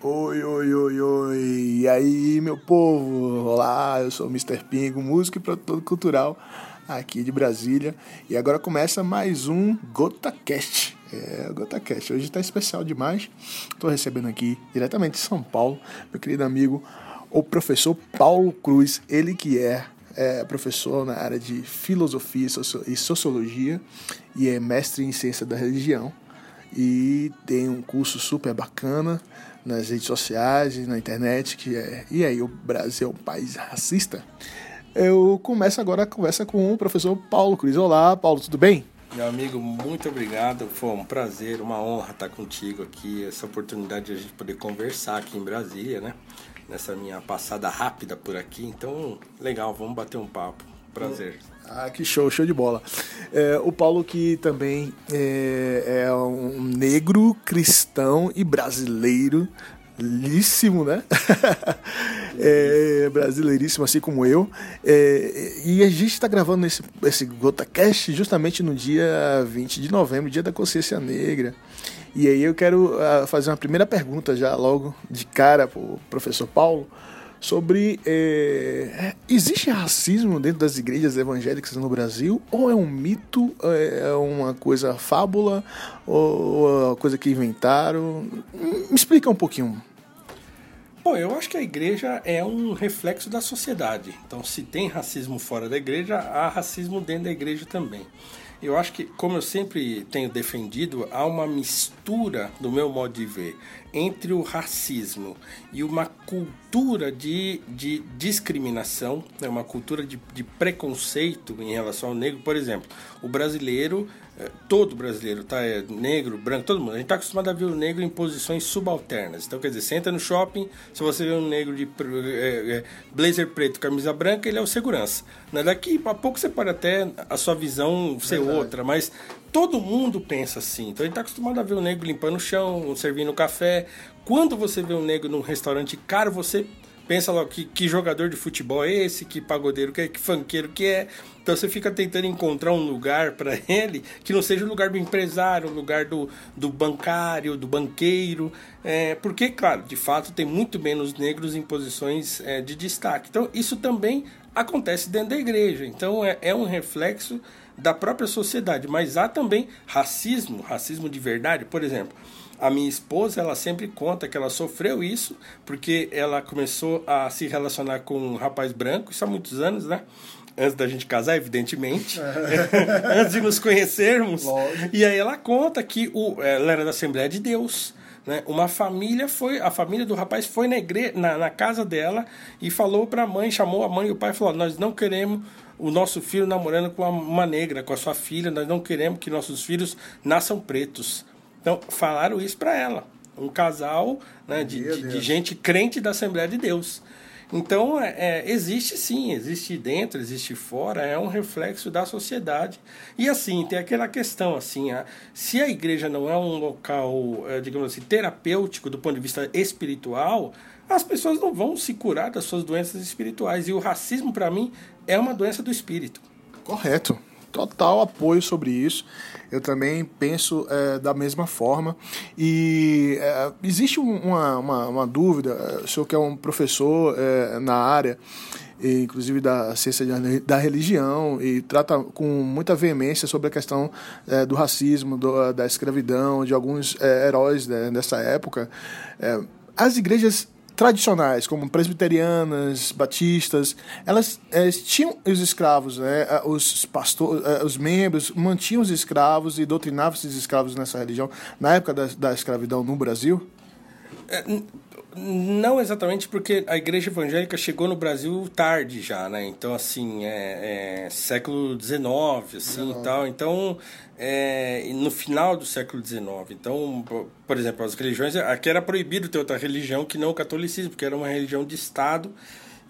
Oi, oi, oi, oi. E aí, meu povo? Olá, eu sou o Mr. Pingo, músico e produtor cultural aqui de Brasília. E agora começa mais um GotaCast. É, GotaCast. Hoje está especial demais. Estou recebendo aqui, diretamente de São Paulo, meu querido amigo, o professor Paulo Cruz. Ele que é, é professor na área de filosofia e sociologia e é mestre em ciência da religião e tem um curso super bacana nas redes sociais e na internet que é e aí o Brasil é um país racista? Eu começo agora a conversa com o professor Paulo Cruz. Olá Paulo tudo bem? Meu amigo muito obrigado. Foi um prazer uma honra estar contigo aqui essa oportunidade de a gente poder conversar aqui em Brasília né? Nessa minha passada rápida por aqui. Então legal vamos bater um papo prazer ah, que show, show de bola. É, o Paulo que também é, é um negro, cristão e brasileiro líssimo, né? é, brasileiríssimo, assim como eu. É, e a gente está gravando esse, esse GotaCast justamente no dia 20 de novembro, dia da consciência negra. E aí eu quero uh, fazer uma primeira pergunta já logo de cara para o professor Paulo sobre é, existe racismo dentro das igrejas evangélicas no Brasil ou é um mito, é uma coisa fábula ou é uma coisa que inventaram? Me explica um pouquinho. Bom, eu acho que a igreja é um reflexo da sociedade. Então, se tem racismo fora da igreja, há racismo dentro da igreja também. Eu acho que, como eu sempre tenho defendido, há uma mistura, do meu modo de ver, entre o racismo e uma cultura de, de discriminação, né, uma cultura de, de preconceito em relação ao negro. Por exemplo, o brasileiro todo brasileiro, tá? É negro, branco, todo mundo. A gente está acostumado a ver o negro em posições subalternas. Então, quer dizer, você entra no shopping, se você vê um negro de é, é, blazer preto, camisa branca, ele é o segurança. Né? Daqui a pouco você pode até a sua visão ser Verdade. outra, mas todo mundo pensa assim. Então, a gente está acostumado a ver o negro limpando o chão, servindo café. Quando você vê um negro num restaurante caro, você pensa logo que, que jogador de futebol é esse, que pagodeiro que é, que funkeiro que é. Então você fica tentando encontrar um lugar para ele que não seja o lugar do empresário, o lugar do, do bancário, do banqueiro. É, porque, claro, de fato tem muito menos negros em posições é, de destaque. Então isso também acontece dentro da igreja. Então é, é um reflexo da própria sociedade. Mas há também racismo, racismo de verdade. Por exemplo, a minha esposa, ela sempre conta que ela sofreu isso, porque ela começou a se relacionar com um rapaz branco, isso há muitos anos, né? Antes da gente casar, evidentemente. Antes de nos conhecermos. Lógico. E aí ela conta que o, ela era da Assembleia de Deus. Né? Uma família foi, a família do rapaz foi na, igre, na, na casa dela e falou para a mãe, chamou a mãe e o pai falou: Nós não queremos o nosso filho namorando com uma negra, com a sua filha, nós não queremos que nossos filhos nasçam pretos. Então, falaram isso para ela. Um casal né, de, de, de, gente crente da Assembleia de Deus. Então, é, é, existe sim, existe dentro, existe fora, é um reflexo da sociedade. E assim, tem aquela questão, assim, a, se a igreja não é um local, é, digamos assim, terapêutico do ponto de vista espiritual, as pessoas não vão se curar das suas doenças espirituais. E o racismo, para mim, é uma doença do espírito. Correto total apoio sobre isso. Eu também penso é, da mesma forma. E é, existe uma, uma, uma, dúvida, o senhor que é um professor é, na área, inclusive da ciência da religião, e trata com muita veemência sobre a questão é, do racismo, do, da escravidão, de alguns é, heróis né, dessa época. É, as igrejas tradicionais, como presbiterianas, batistas, elas é, tinham os escravos, né? os pastores, eh, os membros mantinham os escravos e doutrinavam esses escravos nessa religião na época da, da escravidão no Brasil? É, não exatamente porque a igreja evangélica chegou no Brasil tarde já, né? Então, assim, é, é século XIX, assim, e tal. Então, é, no final do século XIX. Então, por exemplo, as religiões... Aqui era proibido ter outra religião que não o catolicismo, porque era uma religião de Estado.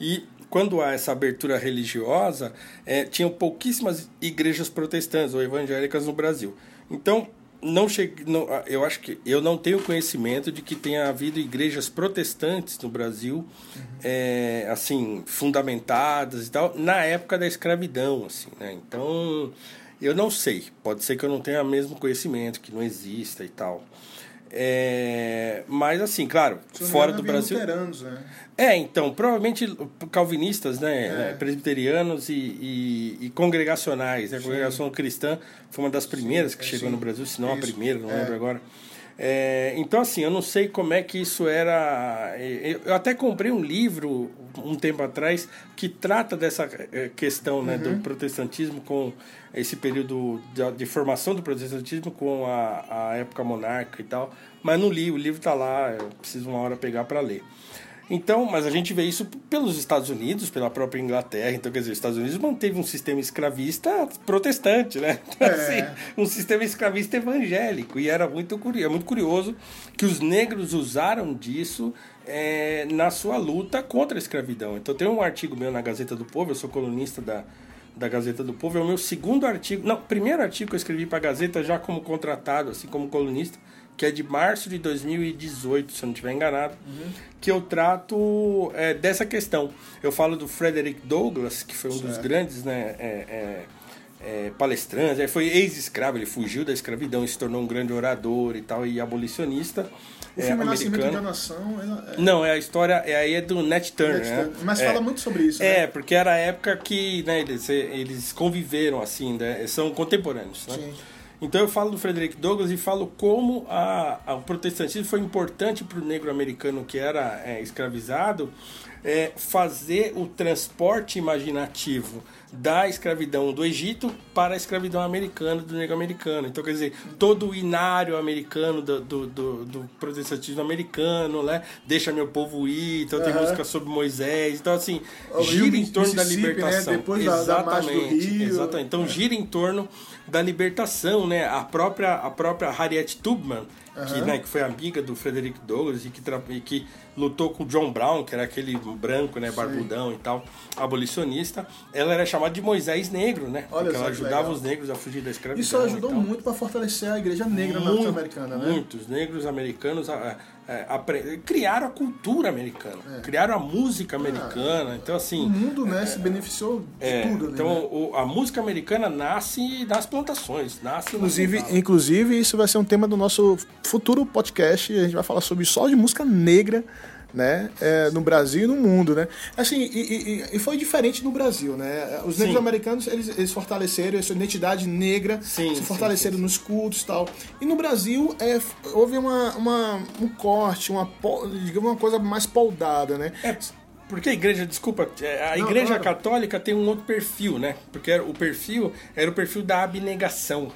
E quando há essa abertura religiosa, é, tinham pouquíssimas igrejas protestantes ou evangélicas no Brasil. Então, não cheguei, não, eu acho que eu não tenho conhecimento de que tenha havido igrejas protestantes no Brasil, uhum. é, assim, fundamentadas e tal, na época da escravidão, assim, né? Então, eu não sei. Pode ser que eu não tenha o mesmo conhecimento, que não exista e tal. É, mas assim, claro, fora do Brasil. Né? É, então, provavelmente calvinistas, né? É. né presbiterianos e, e, e congregacionais. Né? A congregação cristã foi uma das primeiras sim, que chegou sim. no Brasil, se não Isso. a primeira, não é. lembro agora. É, então, assim, eu não sei como é que isso era. Eu até comprei um livro um tempo atrás que trata dessa eh, questão né, uhum. do protestantismo com esse período de, de, formação do protestantismo com a, a época monarca e tal. Mas não li, o livro está lá, eu preciso uma hora pegar para ler. Então, mas a gente vê isso pelos Estados Unidos, pela própria Inglaterra. Então, quer dizer, os Estados Unidos manteve um sistema escravista protestante, né? Então, é. assim, um sistema escravista evangélico. E era muito, é muito curioso que os negros usaram disso é, na sua luta contra a escravidão. Então, tem um artigo meu na Gazeta do Povo, eu sou colunista da, da Gazeta do Povo, é o meu segundo artigo, não, primeiro artigo que eu escrevi para a Gazeta já como contratado, assim como colunista que é de março de 2018, se eu não estiver enganado, uhum. que eu trato é, dessa questão. Eu falo do Frederick Douglass, que foi um certo. dos grandes né, é, é, é palestrantes, ele foi ex-escravo, ele fugiu da escravidão e se tornou um grande orador e tal, e abolicionista. O filme é, Nascimento da Nação. É... Não, é a história, é aí é do Nat Turner. Turner. Né? Mas fala muito sobre isso. É, né? porque era a época que né, eles, eles conviveram assim, né, são contemporâneos. Né? Sim. Então eu falo do Frederick Douglass e falo como a, a o protestantismo foi importante para o negro americano que era é, escravizado é, fazer o transporte imaginativo da escravidão do Egito para a escravidão americana, do negro americano. Então, quer dizer, todo o inário americano do, do, do, do protestantismo americano, né? Deixa meu povo ir, então tem música sobre Moisés. Então, assim, o gira em torno da né? libertação. Né? Depois exatamente, da, exatamente. Então, é. gira em torno da libertação, né? A própria, a própria Harriet Tubman, uhum. que, né, que foi amiga do Frederick Douglass e que, e que lutou com o John Brown, que era aquele branco, né, barbudão Sim. e tal, abolicionista. Ela era chamada de Moisés Negro, né? Olha porque ela ajudava legal. os negros a fugir da escravidão. Isso ajudou muito para fortalecer a igreja negra norte-americana, né? Muitos negros americanos a, é, criaram a cultura americana, é. criaram a música ah. americana. Ah, então, assim. O mundo né, é, se beneficiou de é, tudo. Ali, então, né? o, a música americana nasce nas plantações, nasce inclusive, inclusive, isso vai ser um tema do nosso futuro podcast. A gente vai falar sobre só de música negra né? É, no Brasil e no mundo, né? Assim, e, e, e foi diferente no Brasil, né? Os negros sim. americanos, eles, eles fortaleceram essa identidade negra, sim, se fortaleceram sim, nos cultos e tal. E no Brasil, é, houve uma, uma, um corte, uma, digamos, uma coisa mais poldada, né? É. Porque a igreja, desculpa, é, a Não, igreja claro. católica tem um outro perfil, né? Porque o perfil era o perfil da abnegação.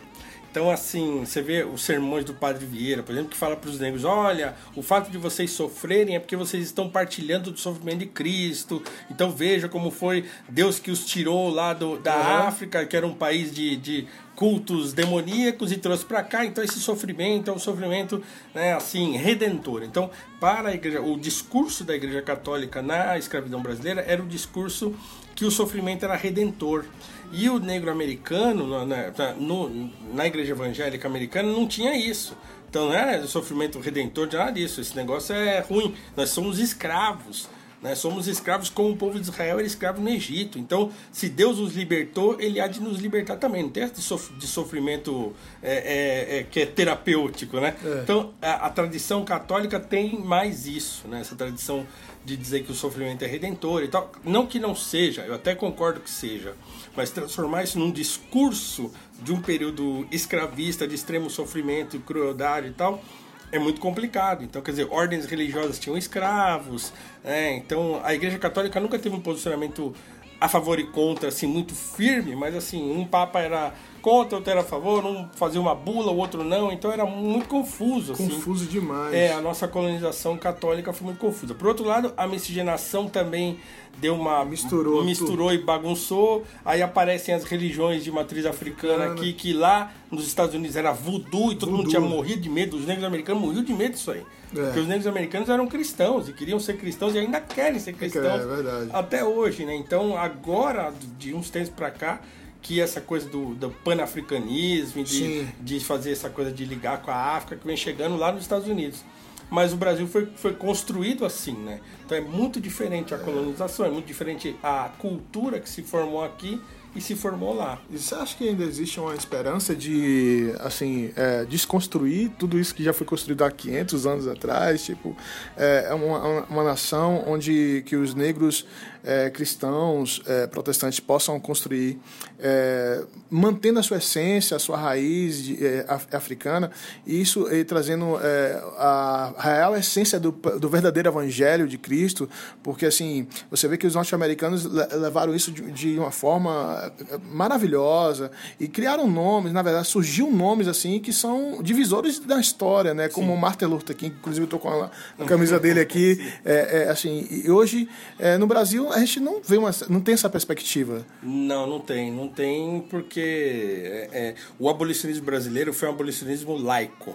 Então, assim, você vê os sermões do Padre Vieira, por exemplo, que fala para os negros: olha, o fato de vocês sofrerem é porque vocês estão partilhando do sofrimento de Cristo. Então, veja como foi Deus que os tirou lá do, da uhum. África, que era um país de, de cultos demoníacos, e trouxe para cá. Então, esse sofrimento é um sofrimento, né, assim, redentor. Então, para a igreja, o discurso da Igreja Católica na escravidão brasileira era o discurso que o sofrimento era redentor. E o negro americano, na, no, na igreja evangélica americana, não tinha isso. Então não é sofrimento redentor de nada disso. Esse negócio é ruim. Nós somos escravos. Nós somos escravos como o povo de Israel era escravo no Egito. Então, se Deus nos libertou, Ele há de nos libertar também. Não tem esse de sofrimento é, é, é, que é terapêutico, né? É. Então, a, a, tradição católica tem mais isso, né? Essa tradição de dizer que o sofrimento é redentor e tal. Não que não seja, eu até concordo que seja. Mas transformar isso num discurso de um período escravista, de extremo sofrimento, crueldade e tal, é muito complicado. Então, quer dizer, ordens religiosas tinham escravos, né? então a Igreja Católica nunca teve um posicionamento a favor e contra, assim, muito firme, mas assim, um papa era contra, outro era a favor, um fazia uma bula, o outro não, então era muito confuso. Assim. Confuso demais. É, a nossa colonização católica foi muito confusa. Por outro lado, a miscigenação também deu uma. Misturou. Misturou tudo. e bagunçou. Aí aparecem as religiões de matriz africana aqui, que lá nos Estados Unidos era voodoo e todo voodoo. mundo tinha morrido de medo. Os negros americanos morriam de medo disso aí. É. Porque os negros americanos eram cristãos e queriam ser cristãos e ainda querem ser cristãos. É, verdade. Até hoje, né? Então, agora, de uns tempos para cá, que essa coisa do, do panafricanismo, de, de fazer essa coisa de ligar com a África, que vem chegando lá nos Estados Unidos. Mas o Brasil foi, foi construído assim, né? Então é muito diferente a colonização, é muito diferente a cultura que se formou aqui e se formou lá. E você acha que ainda existe uma esperança de, assim, é, desconstruir tudo isso que já foi construído há 500 anos atrás? Tipo, é, é uma, uma nação onde que os negros é, cristãos, é, protestantes possam construir, é, mantendo a sua essência, a sua raiz de, é, africana, e isso e trazendo é, a real essência do, do verdadeiro evangelho de Cristo, porque assim, você vê que os norte-americanos levaram isso de, de, uma forma maravilhosa e criaram nomes, na verdade, surgiu nomes assim que são divisores da história, né? Como Sim. Martin Luther King, inclusive eu tô com a, a camisa dele aqui, é, é, assim, e hoje é, no Brasil a gente não vê uma, não tem essa perspectiva. Não, não tem, não tem porque é, é, o abolicionismo brasileiro foi um abolicionismo laico.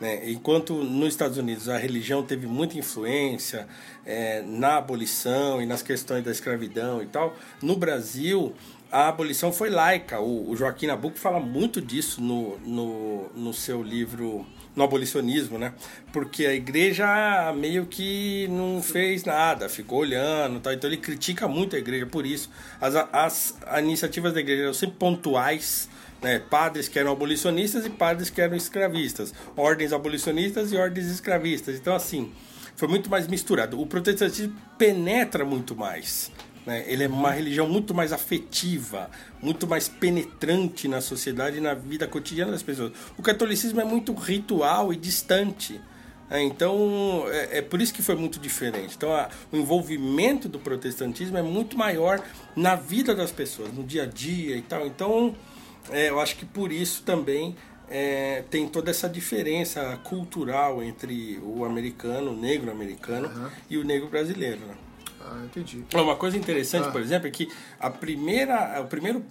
Né? Enquanto nos Estados Unidos a religião teve muita influência é, na abolição e nas questões da escravidão e tal, no Brasil a abolição foi laica. O, o Joaquim Nabuco fala muito disso no, no, no seu livro no abolicionismo, né? Porque a igreja meio que não fez nada, ficou olhando, tal. então ele critica muito a igreja por isso. As, as iniciativas da igreja eram sempre pontuais, né? Padres que eram abolicionistas e padres que eram escravistas, ordens abolicionistas e ordens escravistas. Então assim, foi muito mais misturado. O protestantismo penetra muito mais. Né? Ele é uma religião muito mais afetiva, muito mais penetrante na sociedade e na vida cotidiana das pessoas. O catolicismo é muito ritual e distante. Né? Então, é, é, por isso que foi muito diferente. Então, a, o envolvimento do protestantismo é muito maior na vida das pessoas, no dia a dia e tal. Então, é, eu acho que por isso também é, tem toda essa diferença cultural entre o americano, o negro americano uhum. e o negro brasileiro. Né? Ah, entendi. Uma coisa interessante, ah. por exemplo, é que a primeira, a primeira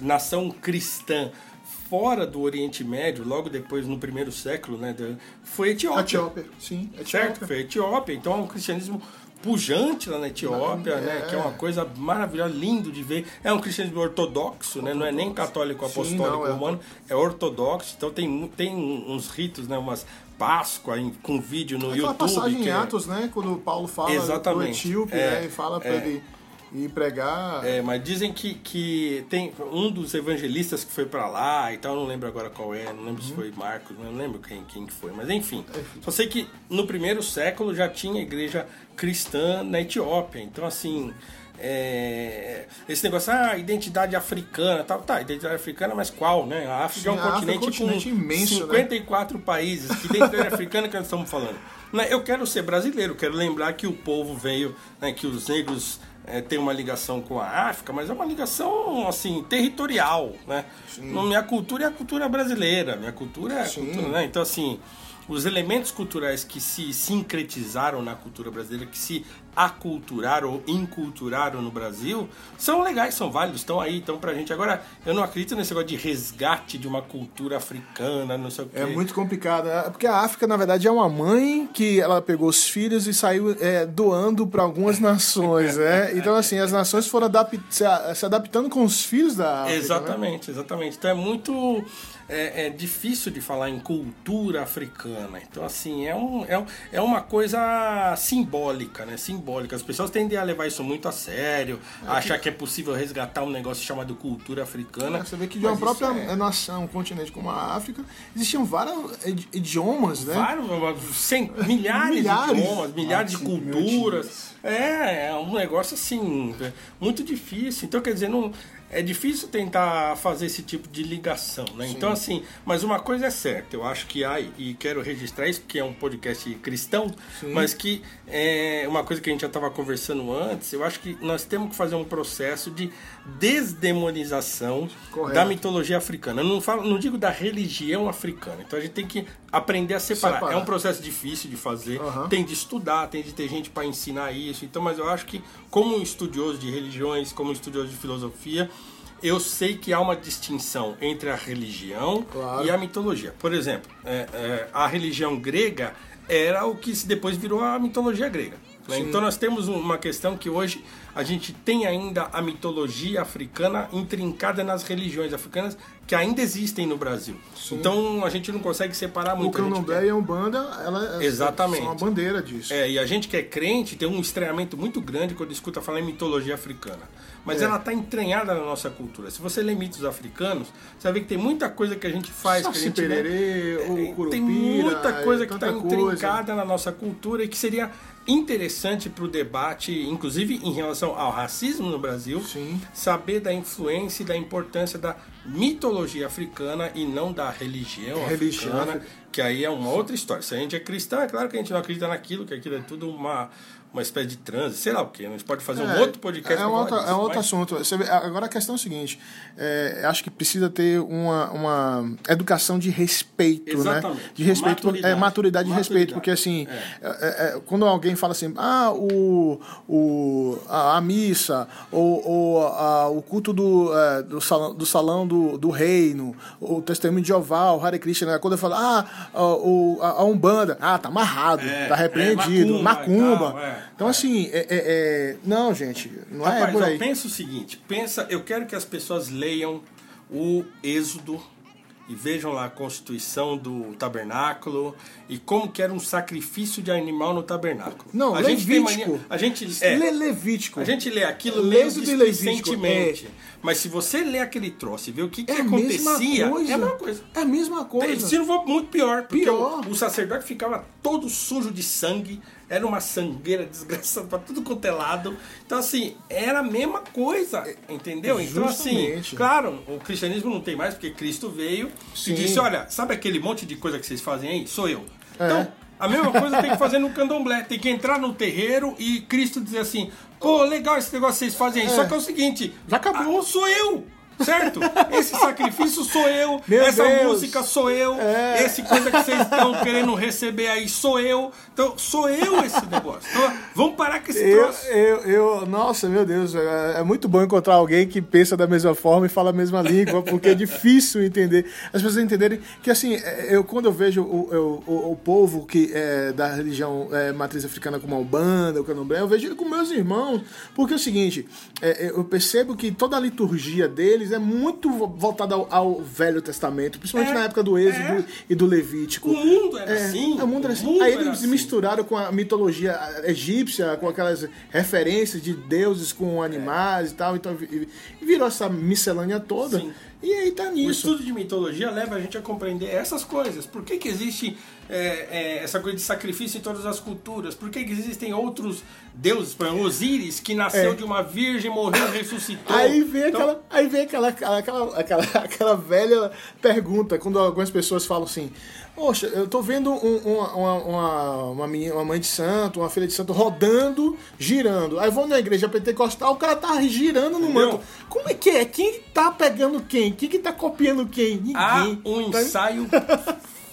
nação cristã fora do Oriente Médio, logo depois no primeiro século, né, foi a Etiópia. Etiópia, sim. Etiópia. Certo? Foi a Etiópia. Então, o cristianismo pujante lá na Etiópia, é. né? Que é uma coisa maravilhosa, lindo de ver. É um cristianismo ortodoxo, né? Não é nem católico apostólico Sim, não, romano, é. é ortodoxo. Então tem, tem uns ritos, né? Umas Páscoa em, com vídeo no Aquela YouTube. passagem em é Atos, né? Quando Paulo fala Exatamente. do etíope, é, né? E fala para é, ele ir pregar. É, mas dizem que, que tem um dos evangelistas que foi para lá e tal, não lembro agora qual é, não lembro uhum. se foi Marcos, não lembro quem, quem que foi, mas enfim. É, só sei que no primeiro século já tinha igreja cristã na Etiópia, então assim é, esse negócio, ah, identidade africana, tal, tá, identidade africana, mas qual, né? A África Sim, é um continente, é um continente com imenso, 54 né? países. Que identidade africana que nós estamos falando? Né, eu quero ser brasileiro, quero lembrar que o povo veio, né, que os negros é, têm uma ligação com a África, mas é uma ligação assim territorial, né? Minha cultura é a cultura brasileira, minha cultura é a Sim. cultura, né? Então assim, os elementos culturais que se sincretizaram na cultura brasileira, que se aculturaram ou inculturaram no Brasil, são legais, são válidos, estão aí, estão pra gente. Agora, eu não acredito nesse negócio de resgate de uma cultura africana, não sei o quê. É muito complicado, né? porque a África, na verdade, é uma mãe que ela pegou os filhos e saiu é, doando para algumas nações, né? Então, assim, as nações foram adap se, adaptando com os filhos da África. Né? Exatamente, né? exatamente. Então é muito é, é, difícil de falar em cultura africana. Então, assim, é, um, é, é uma coisa simbólica, né? Simbólica. As pessoas tendem a levar isso muito a sério, é achar que... que... é possível resgatar um negócio chamado cultura africana. É, você vê que de uma própria é... nação, um continente como a África, existiam vários idiomas, né? Vários, cem, milhares, milhares de idiomas, milhares ah, de culturas. É, é um negócio assim, muito difícil. Então, quer dizer, não é difícil tentar fazer esse tipo de ligação, né? Sim. Então, assim, mas uma coisa é certa, eu acho que há, e quero registrar isso porque é um podcast cristão, Sim. mas que é uma coisa que a gente já estava conversando antes, eu acho que nós temos que fazer um processo de desdemonização Correto. da mitologia africana. Eu não, falo, não digo da religião africana, então a gente tem que aprender a separar. separar. É um processo difícil de fazer, uhum. tem de estudar, tem de ter gente para ensinar isso, então, mas eu acho que, como estudioso de religiões, como estudioso de filosofia, eu sei que há uma distinção entre a religião claro. e a mitologia. Por exemplo, é, é, a religião grega era o que depois virou a mitologia grega. Né? Então nós temos uma questão que hoje a gente tem ainda a mitologia africana intrincada nas religiões africanas que ainda existem no Brasil. Sim. Então a gente não consegue separar muito. O candomblé quer... e a umbanda, ela é Exatamente. são uma bandeira disso. É, e a gente que é crente tem um estranhamento muito grande quando escuta falar em mitologia africana. Mas é. ela está entranhada na nossa cultura. Se você lê mitos africanos, você vai ver que tem muita coisa que a gente faz. Saci que a gente pererê, o curupira, Tem muita coisa que está intrincada na nossa cultura e que seria interessante para o debate, inclusive em relação ao racismo no Brasil, Sim. saber da influência e da importância da mitologia africana e não da religião, religião africana, que aí é uma outra história. Se a gente é cristão, é claro que a gente não acredita naquilo, que aquilo é tudo uma uma espécie de transe, sei lá o que. A gente pode fazer é, um outro podcast. É, um outro, é um outro assunto. agora a questão é o seguinte: é, acho que precisa ter uma, uma educação de respeito, né? Exatamente. né? De respeito, maturidade, é, maturidade de respeito, porque assim, é. É, é. quando alguém fala assim, ah, o, o, a, a missa, ou, ou a, o culto do, do salão, do, salão do, do reino, o testemunho de Jeová, o Hare Krishna, né? quando eu falo, ah, a, a, a Umbanda, ah, tá amarrado, tá repreendido, macumba. macumba então, assim, é, é, é, não, gente, não Rapaz, é por aí. pensa o seguinte: pensa, eu quero que as pessoas leiam o Êxodo e vejam lá a constituição do tabernáculo e como que era um sacrifício de animal no tabernáculo. Não, a Levítico. Gente mania, a gente é, lê Levítico. A gente lê aquilo meio displicentemente. É. Mas se você lê aquele troço e vê o que, que é acontecia, é a mesma coisa. É a mesma coisa. Se não for muito pior, porque pior. O, o sacerdote ficava todo sujo de sangue, era uma sangueira desgraçada pra tudo quanto é lado. Então, assim, era a mesma coisa, entendeu? Então, assim, claro, o cristianismo não tem mais, porque Cristo veio Sim. e disse: olha, sabe aquele monte de coisa que vocês fazem aí? Sou eu. É. Então, a mesma coisa tem que fazer no candomblé. Tem que entrar no terreiro e Cristo dizer assim: pô, legal esse negócio que vocês fazem aí. É. Só que é o seguinte: já acabou. Ah, sou eu. Certo? Esse sacrifício sou eu, Meu essa Deus. música sou eu, é. esse coisa que vocês estão querendo receber aí sou eu. Então, sou eu esse negócio. Então, vamos parar com esse eu, troço. Eu, eu, nossa, meu Deus, é, é muito bom encontrar alguém que pensa da mesma forma e fala a mesma língua, porque é difícil entender. As pessoas entenderem que, assim, é, eu, quando eu vejo o, o, o povo que é da religião é, matriz africana como a Umbanda, o Candomblé, eu vejo ele com meus irmãos, porque é o seguinte, é, eu percebo que toda a liturgia deles é muito voltada ao, ao Velho Testamento, principalmente É, na época do Êxodo é. e do Levítico. O mundo era É, assim. o mundo era assim. mundo Aí eles assim. misturaram com a mitologia egípcia, com aquelas referências de deuses com animais e tal. Então e virou essa miscelânea toda. Sim. E aí tá O nisso. estudo de mitologia leva a gente a compreender essas coisas. Por que, que existe é, é, essa coisa de sacrifício em todas as culturas? Por que, que existem outros deuses? Por exemplo, Osíris, que nasceu É. de uma virgem, morreu ressuscitou. Aí vem, Então, aquela, aí vem aquela, aquela, aquela, aquela velha pergunta, quando algumas pessoas falam assim, poxa, eu tô vendo um- uma, uma, uma, uma, menina- uma mãe de santo, uma filha de santo rodando, girando. Aí vão na igreja pentecostal, o cara tá girando no Entendeu? manto. Como é que é? Quem tá pegando quem? Quem que tá copiando quem? Ninguém. Há um Tá- ensaio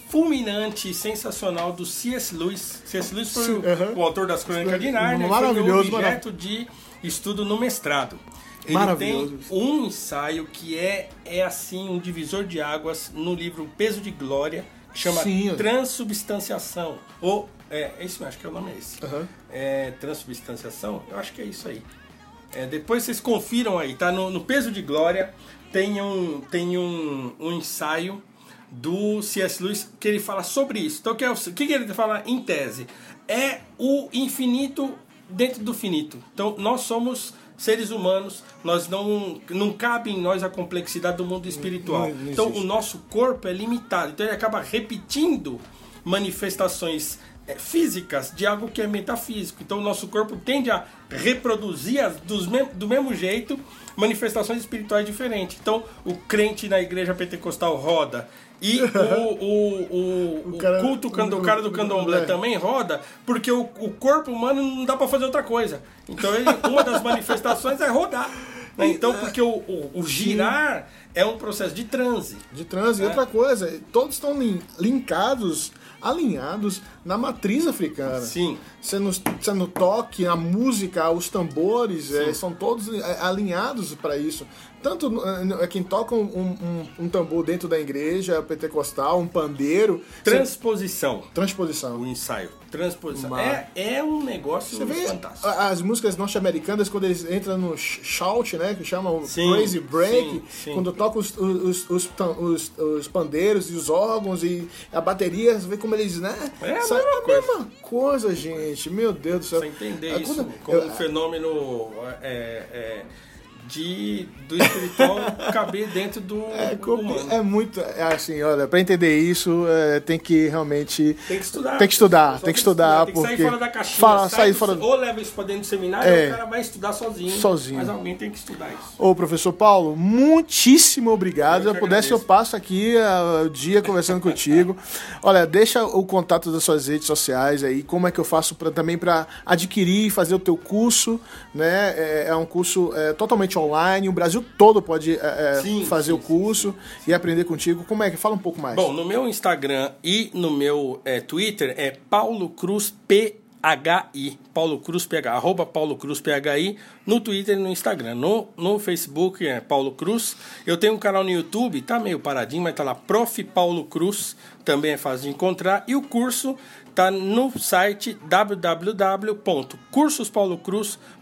fulminante e sensacional do C.S. Lewis. C.S. Lewis foi o, autor das Crônicas de Nárnia. Maravilhoso, Foi objeto de estudo no mestrado. Ele Maravilhoso. tem um ensaio que é, é assim um divisor de águas no livro Peso de Glória, que chama Sim, Transubstanciação. Ou, é, é isso mesmo, acho que é o nome é esse. Aham. É, transubstanciação? Eu acho que é isso aí. É, depois vocês confiram aí, tá? No, no Peso de Glória tem um, tem um, um ensaio do C.S. Lewis que ele fala sobre isso. Então, o que, é o, que que ele fala em tese? É o infinito dentro do finito. Então, nós somos seres humanos, nós não, não cabe em nós a complexidade do mundo espiritual. Não- não então, o nosso corpo é limitado. Então, ele acaba repetindo manifestações físicas de algo que é metafísico. Então o nosso corpo tende a reproduzir dos do mesmo jeito manifestações espirituais diferentes. Então o crente na igreja pentecostal roda. E o, o, o, O o cara- culto cando- o cara do candomblé é. também roda, porque o, o corpo humano não dá para fazer outra coisa. Então ele, uma das manifestações é rodar. né? Então, porque o, o, o girar é um processo de transe. De transe. E É. outra coisa, todos estão lin- linkados alinhados na matriz africana. Sim. Sendo, sendo toque, a música, os tambores, é, são todos é, alinhados para isso. Tanto é, quem toca um, um, um, tambor dentro da igreja pentecostal, um pandeiro. Transposição. Transposição. O ensaio. Transposição. É, é um negócio Você vê fantástico. As músicas norte-americanas, quando eles entram no shout, né? Que chamam sim, Crazy Break, sim, sim. quando tocam os, os, os, os, os pandeiros e os órgãos e a bateria, você vê como eles, né? É a, mesma, a coisa. mesma coisa, gente. Meu Deus do céu. Você entender isso quando, como eu, um fenômeno. É, é, de do espiritual caber dentro do é, humano. É muito é assim, olha, para entender isso é, tem que realmente tem que estudar, tem que estudar, tem que estudar, tem que sair fora da caixinha, fala, sair fora ou leva isso para dentro do seminário, é, ou o cara vai estudar sozinho, sozinho. Mas alguém tem que estudar isso. Ô, professor Paulo, muitíssimo obrigado. Se eu pudesse eu passo aqui uh, o dia conversando contigo. Olha, deixa o contato das suas redes sociais aí, como é que eu faço pra, também para adquirir e fazer o teu curso, né? É, é um curso é, totalmente online, o Brasil todo pode é, é, sim, fazer sim, o curso sim, e aprender contigo. Como é que? Fala um pouco mais. Bom, no meu Instagram e no meu é, Twitter é Paulo Cruz P HI, Paulo Cruz PH, arroba Paulo Cruz PHI, no Twitter e no Instagram. No, no Facebook é Paulo Cruz. Eu tenho um canal no YouTube, tá meio paradinho, mas tá lá, Prof. Paulo Cruz, também é fácil de encontrar. E o curso tá no site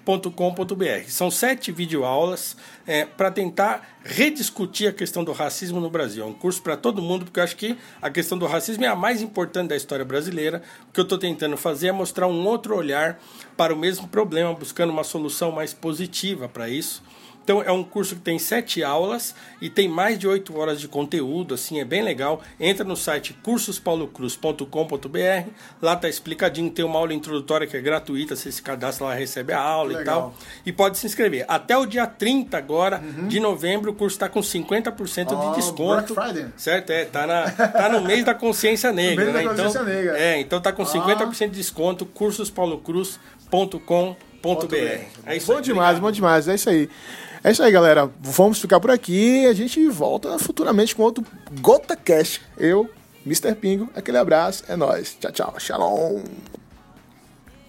www.cursospaulo.cruz.com.br. São sete videoaulas é, para tentar rediscutir a questão do racismo no Brasil. É um curso para todo mundo, porque eu acho que a questão do racismo é a mais importante da história brasileira. O que eu estou tentando fazer é mostrar um outro olhar para o mesmo problema, buscando uma solução mais positiva para isso. Então é um curso que tem sete aulas e tem mais de oito horas de conteúdo, assim, é bem legal. Entra no site cursospaulocruz.com.br, lá tá explicadinho, tem uma aula introdutória que é gratuita, você se cadastra lá, recebe a aula e tal. E pode se inscrever. Até o dia 30 agora uhum. de novembro, o curso está com 50% oh, de desconto. Black Friday. Certo? É, tá, na, tá no mês da consciência negra, no mês né? Da consciência então, negra. É, então tá com 50% de desconto, cursospaulocruz.com.br. É isso bom aí, demais, obrigado. bom demais. É isso aí. É isso aí, galera. Vamos ficar por aqui. A gente volta futuramente com outro Gota Cash. Eu, Mr. Pingo, aquele abraço. É nóis. Tchau, tchau. Shalom.